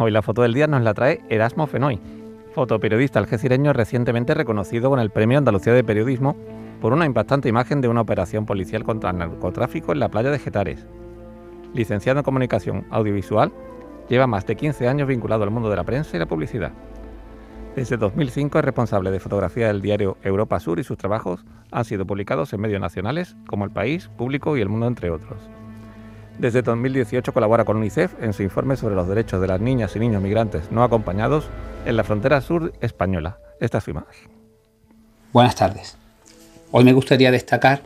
Hoy la foto del día nos la trae Erasmo Fenoy, fotoperiodista algecireño recientemente reconocido con el Premio Andalucía de Periodismo por una impactante imagen de una operación policial contra el narcotráfico en la playa de Getares. Licenciado en Comunicación Audiovisual, lleva más de 15 años vinculado al mundo de la prensa y la publicidad. Desde 2005 es responsable de fotografía del diario Europa Sur y sus trabajos han sido publicados en medios nacionales como El País, Público y El Mundo, entre otros. Desde 2018 colabora con UNICEF en su informe sobre los derechos de las niñas y niños migrantes no acompañados en la frontera sur española. Esta es. Buenas tardes. Hoy me gustaría destacar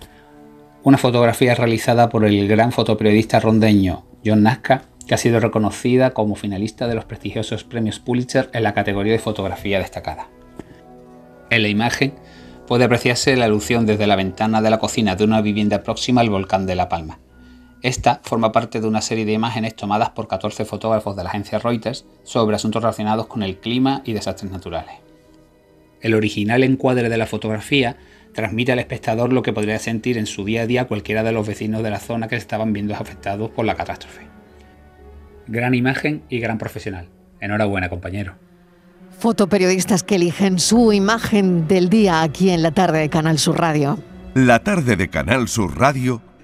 una fotografía realizada por el gran fotoperiodista rondeño John Nazca, que ha sido reconocida como finalista de los prestigiosos premios Pulitzer en la categoría de fotografía destacada. En la imagen puede apreciarse la alusión desde la ventana de la cocina de una vivienda próxima al volcán de La Palma. Esta forma parte de una serie de imágenes tomadas por 14 fotógrafos de la agencia Reuters sobre asuntos relacionados con el clima y desastres naturales. El original encuadre de la fotografía transmite al espectador lo que podría sentir en su día a día cualquiera de los vecinos de la zona que estaban viendo afectados por la catástrofe. Gran imagen y gran profesional. Enhorabuena, compañero. Fotoperiodistas que eligen su imagen del día aquí en la tarde de Canal Sur Radio. La tarde de Canal Sur Radio